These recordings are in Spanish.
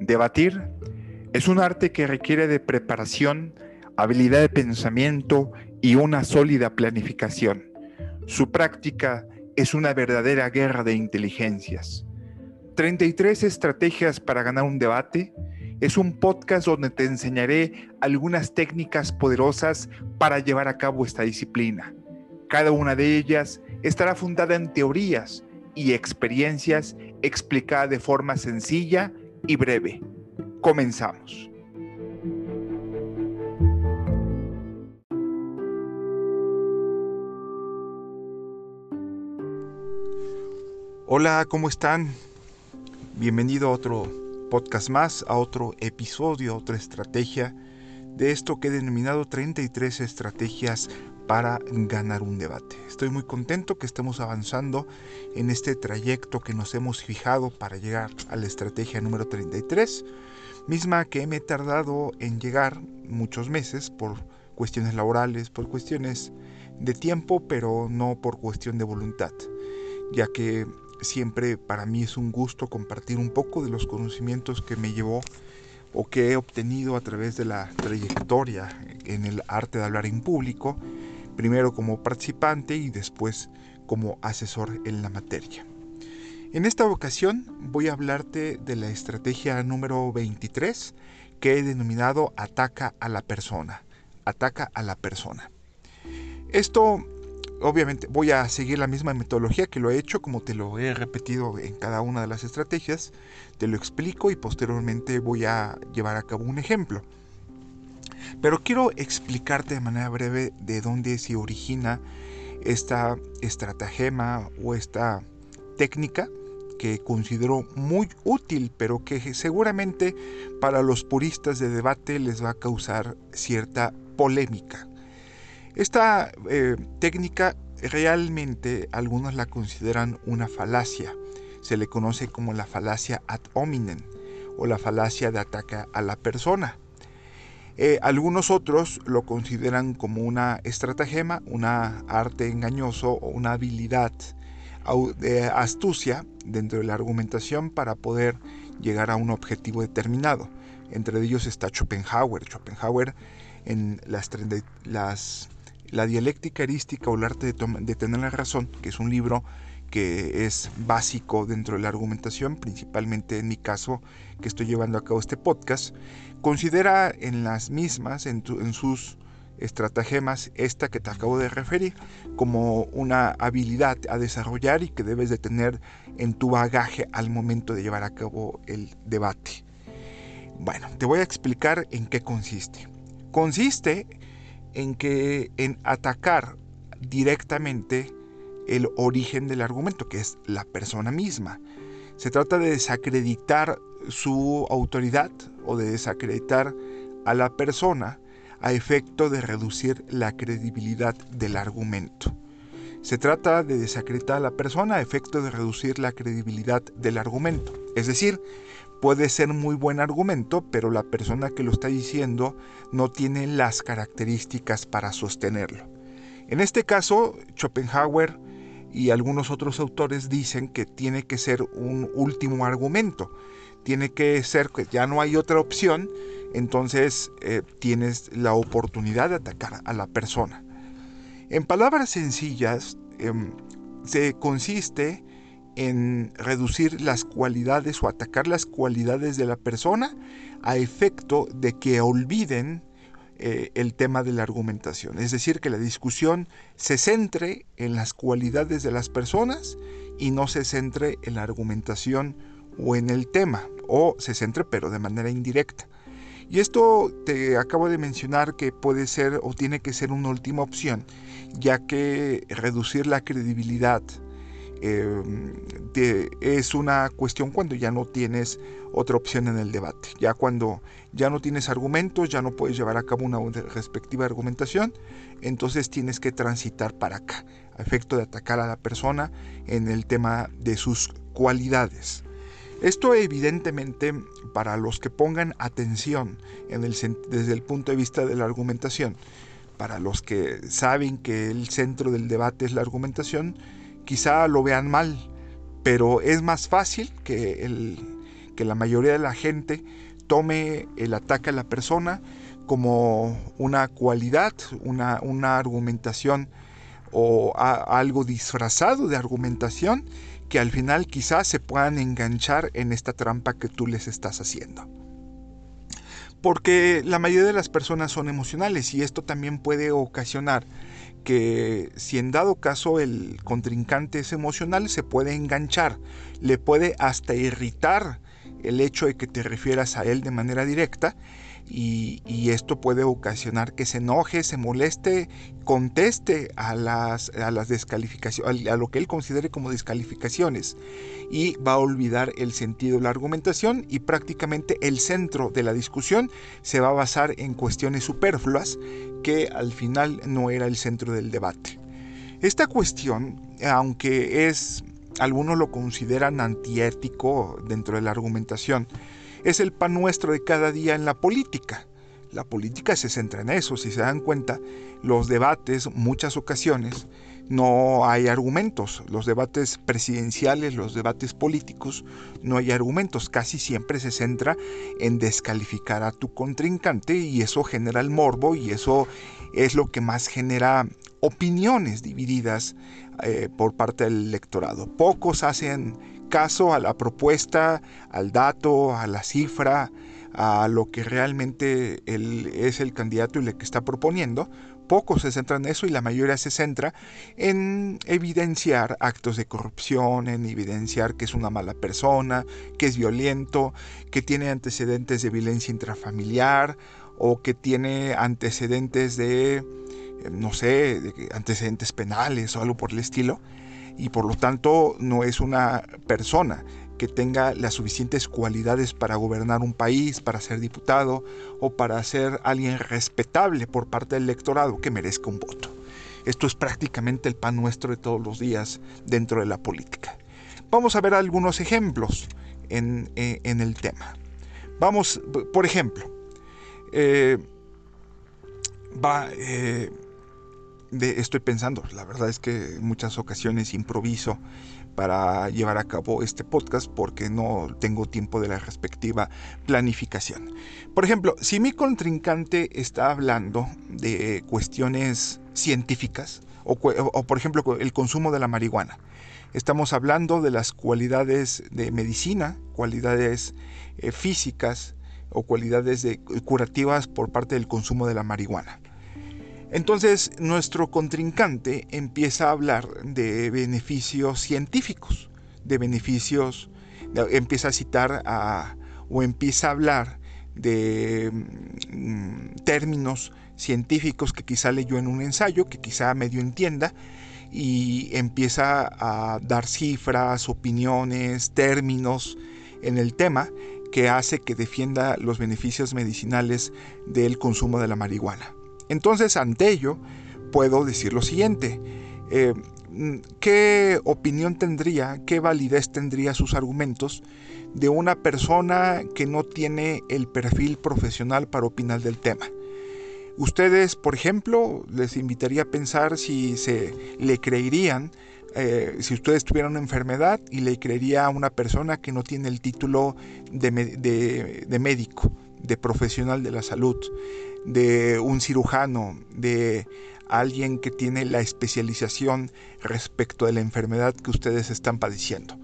Debatir es un arte que requiere de preparación, habilidad de pensamiento y una sólida planificación. Su práctica es una verdadera guerra de inteligencias. 33 estrategias para ganar un debate es un podcast donde te enseñaré algunas técnicas poderosas para llevar a cabo esta disciplina. Cada una de ellas estará fundada en teorías y experiencias explicadas de forma sencilla y breve. Comenzamos. Hola, ¿cómo están? Bienvenido a otro podcast más, a otro episodio, a otra estrategia de esto que he denominado 33 estrategias para ganar un debate. Estoy muy contento que estemos avanzando en este trayecto que nos hemos fijado para llegar a la estrategia número 33, misma que me he tardado en llegar muchos meses por cuestiones laborales, por cuestiones de tiempo, pero no por cuestión de voluntad, ya que siempre para mí es un gusto compartir un poco de los conocimientos que me llevó o que he obtenido a través de la trayectoria en el arte de hablar en público, primero como participante y después como asesor en la materia. En esta ocasión voy a hablarte de la estrategia número 23 que he denominado ataca a la persona. Ataca a la persona. Esto obviamente voy a seguir la misma metodología que lo he hecho, como te lo he repetido en cada una de las estrategias, te lo explico y posteriormente voy a llevar a cabo un ejemplo. Pero quiero explicarte de manera breve de dónde se origina esta estratagema o esta técnica que considero muy útil, pero que seguramente para los puristas de debate les va a causar cierta polémica. Esta eh, técnica realmente algunos la consideran una falacia. Se le conoce como la falacia ad hominem o la falacia de ataque a la persona. Eh, algunos otros lo consideran como una estratagema, una arte engañoso o una habilidad de astucia dentro de la argumentación para poder llegar a un objetivo determinado. Entre ellos está Schopenhauer. Schopenhauer en las, la dialéctica erística o el arte de, tener la razón, que es un libro que es básico dentro de la argumentación, principalmente en mi caso que estoy llevando a cabo este podcast, considera en las mismas, en, sus estratagemas, esta que te acabo de referir, como una habilidad a desarrollar y que debes de tener en tu bagaje al momento de llevar a cabo el debate. Bueno, te voy a explicar en qué consiste. Consiste en que en atacar directamente el origen del argumento, que es la persona misma. Se trata de desacreditar su autoridad o de desacreditar a la persona a efecto de reducir la credibilidad del argumento. Se trata de desacreditar a la persona a efecto de reducir la credibilidad del argumento. Es decir, puede ser muy buen argumento, pero la persona que lo está diciendo no tiene las características para sostenerlo. En este caso, Schopenhauer y algunos otros autores dicen que tiene que ser un último argumento, tiene que ser que ya no hay otra opción, entonces eh, tienes la oportunidad de atacar a la persona. En palabras sencillas, em, se consiste en reducir las cualidades o atacar las cualidades de la persona a efecto de que olviden eh, el tema de la argumentación. Es decir, que la discusión se centre en las cualidades de las personas y no se centre en la argumentación o en el tema, o se centre pero de manera indirecta. Y esto te acabo de mencionar que puede ser o tiene que ser una última opción, ya que reducir la credibilidad Em, es una cuestión cuando ya no tienes otra opción en el debate. Ya cuando ya no tienes argumentos, ya no puedes llevar a cabo una respectiva argumentación, entonces tienes que transitar para acá, a efecto de atacar a la persona en el tema de sus cualidades. Esto evidentemente para los que pongan atención desde el punto de vista de la argumentación, para los que saben que el centro del debate es la argumentación, quizá lo vean mal, pero es más fácil que, el, que la mayoría de la gente tome el ataque a la persona como una cualidad, una, una argumentación o algo disfrazado de argumentación que al final quizás se puedan enganchar en esta trampa que tú les estás haciendo. Porque la mayoría de las personas son emocionales y esto también puede ocasionar que si en dado caso el contrincante es emocional se puede enganchar, le puede hasta irritar el hecho de que te refieras a él de manera directa y, esto puede ocasionar que se enoje, se moleste, conteste a las, a las descalificaciones, a lo que él considere como descalificaciones y va a olvidar el sentido de la argumentación y prácticamente el centro de la discusión se va a basar en cuestiones superfluas que al final no era el centro del debate. Esta cuestión, aunque es algunos lo consideran antiético dentro de la argumentación, es el pan nuestro de cada día en la política. La política se centra en eso, si se dan cuenta, los debates, muchas ocasiones, no hay argumentos. Los debates presidenciales, los debates políticos, no hay argumentos. Casi siempre se centra en descalificar a tu contrincante y eso genera el morbo y eso es lo que más genera opiniones divididas eh, por parte del electorado. Pocos hacen caso a la propuesta, al dato, a la cifra, a lo que realmente es el candidato y el que está proponiendo. Pocos se centran en eso y la mayoría se centra en evidenciar actos de corrupción, en evidenciar que es una mala persona, que es violento, que tiene antecedentes de violencia intrafamiliar o que tiene antecedentes de, no sé, antecedentes penales o algo por el estilo y por lo tanto no es una persona que tenga las suficientes cualidades para gobernar un país, para ser diputado o para ser alguien respetable por parte del electorado que merezca un voto. Esto es prácticamente el pan nuestro de todos los días dentro de la política. Vamos a ver algunos ejemplos en, eh, el tema. Vamos, por ejemplo, eh, va, eh, estoy pensando, la verdad es que en muchas ocasiones improviso para llevar a cabo este podcast porque no tengo tiempo de la respectiva planificación. Por ejemplo, si mi contrincante está hablando de cuestiones científicas o, por ejemplo el consumo de la marihuana, estamos hablando de las cualidades de medicina, cualidades eh, físicas o cualidades curativas por parte del consumo de la marihuana. Entonces nuestro contrincante empieza a hablar de beneficios científicos, de beneficios, empieza a citar o empieza a hablar de mm, términos científicos que quizá leyó en un ensayo, que quizá medio entienda, y empieza a dar cifras, opiniones, términos en el tema que hace que defienda los beneficios medicinales del consumo de la marihuana. Entonces, ante ello, puedo decir lo siguiente. Eh, ¿Qué opinión tendría, qué validez tendría sus argumentos de una persona que no tiene el perfil profesional para opinar del tema? Ustedes, por ejemplo, les invitaría a pensar si se le creerían, eh, si ustedes tuvieran una enfermedad y le creería a una persona que no tiene el título de médico, de profesional de la salud de un cirujano, de alguien que tiene la especialización respecto de la enfermedad que ustedes están padeciendo.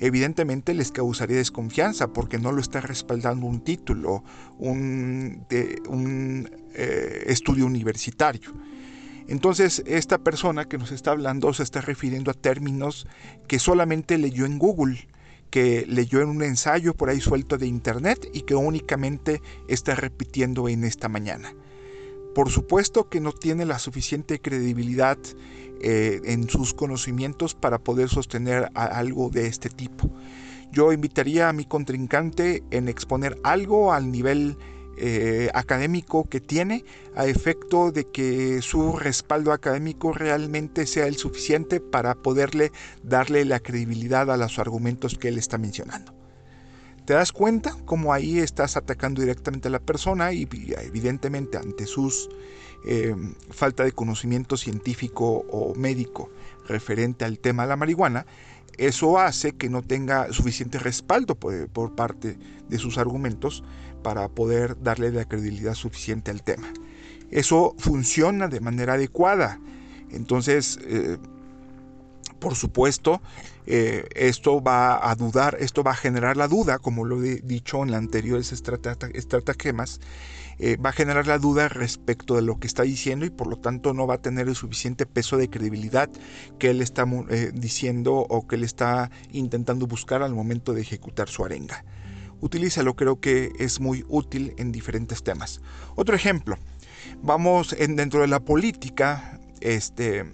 Evidentemente les causaría desconfianza porque no lo está respaldando un título, un, un eh, estudio universitario. Entonces, esta persona que nos está hablando se está refiriendo a términos que solamente leyó en Google que leyó en un ensayo por ahí suelto de internet y que únicamente está repitiendo en esta mañana. Por supuesto que no tiene la suficiente credibilidad eh, en sus conocimientos para poder sostener algo de este tipo. Yo invitaría a mi contrincante en exponer algo al nivel eh, académico que tiene a efecto de que su respaldo académico realmente sea el suficiente para poderle darle la credibilidad a los argumentos que él está mencionando. ¿Te das cuenta cómo ahí estás atacando directamente a la persona y evidentemente ante sus eh, falta de conocimiento científico o médico referente al tema de la marihuana, eso hace que no tenga suficiente respaldo por parte de sus argumentos para poder darle la credibilidad suficiente al tema. Eso funciona de manera adecuada. Entonces, eh, por supuesto, eh, esto va a dudar, esto va a generar la duda, como lo he dicho en las anteriores estratagemas, eh, va a generar la duda respecto de lo que está diciendo y por lo tanto no va a tener el suficiente peso de credibilidad que él está diciendo o que él está intentando buscar al momento de ejecutar su arenga. Utilízalo, creo que es muy útil en diferentes temas. Otro ejemplo, vamos en, dentro de la política, este,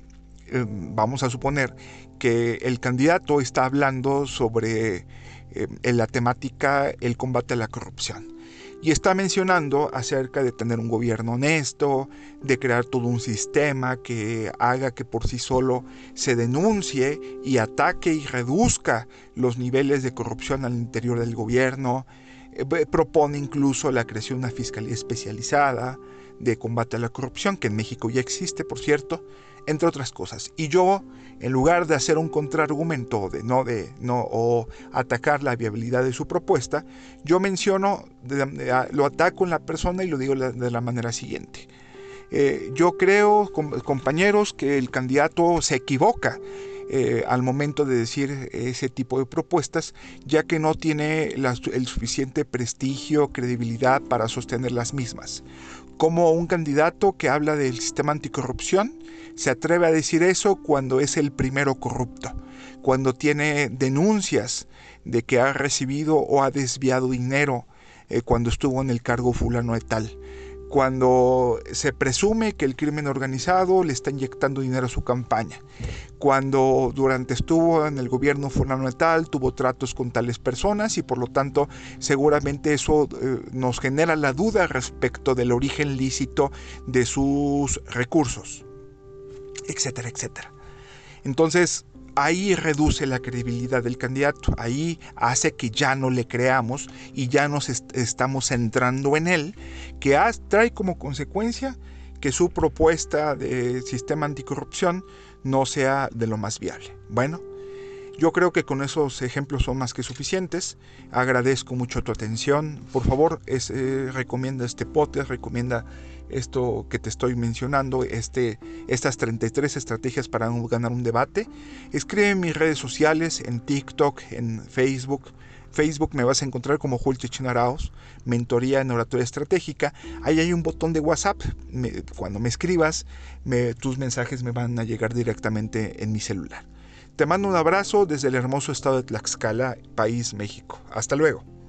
Em, vamos a suponer que el candidato está hablando sobre em, la temática el combate a la corrupción y está mencionando acerca de tener un gobierno honesto, de crear todo un sistema que haga que por sí solo se denuncie y ataque y reduzca los niveles de corrupción al interior del gobierno. Eh, propone incluso la creación de una fiscalía especializada de combate a la corrupción, que en México ya existe, por cierto, entre otras cosas. Y yo, en lugar de hacer un contraargumento de no de no o atacar la viabilidad de su propuesta, yo menciono, lo ataco en la persona y lo digo de la manera siguiente. Eh, yo creo, compañeros, que el candidato se equivoca eh, al momento de decir ese tipo de propuestas, ya que no tiene el suficiente prestigio, credibilidad para sostener las mismas. Como un candidato que habla del sistema anticorrupción se atreve a decir eso cuando es el primero corrupto, cuando tiene denuncias de que ha recibido o ha desviado dinero eh, cuando estuvo en el cargo fulano de tal cuando se presume que el crimen organizado le está inyectando dinero a su campaña, cuando durante estuvo en el gobierno fulano tal tuvo tratos con tales personas y por lo tanto seguramente eso eh, nos genera la duda respecto del origen lícito de sus recursos, etcétera, etcétera. Entonces, ahí reduce la credibilidad del candidato, ahí hace que ya no le creamos y ya nos estamos centrando en él, que trae como consecuencia que su propuesta de sistema anticorrupción no sea de lo más viable. Bueno, yo creo que con esos ejemplos son más que suficientes. Agradezco mucho tu atención. Por favor, eh, recomienda este podcast, recomienda esto que te estoy mencionando, este, estas 33 estrategias para ganar un debate. Escribe en mis redes sociales, en TikTok, en Facebook. Facebook me vas a encontrar como Julio Chichinaraos, mentoría en oratoria estratégica. Ahí hay un botón de WhatsApp. cuando me escribas, tus mensajes me van a llegar directamente en mi celular. Te mando un abrazo desde el hermoso estado de Tlaxcala, país México. Hasta luego.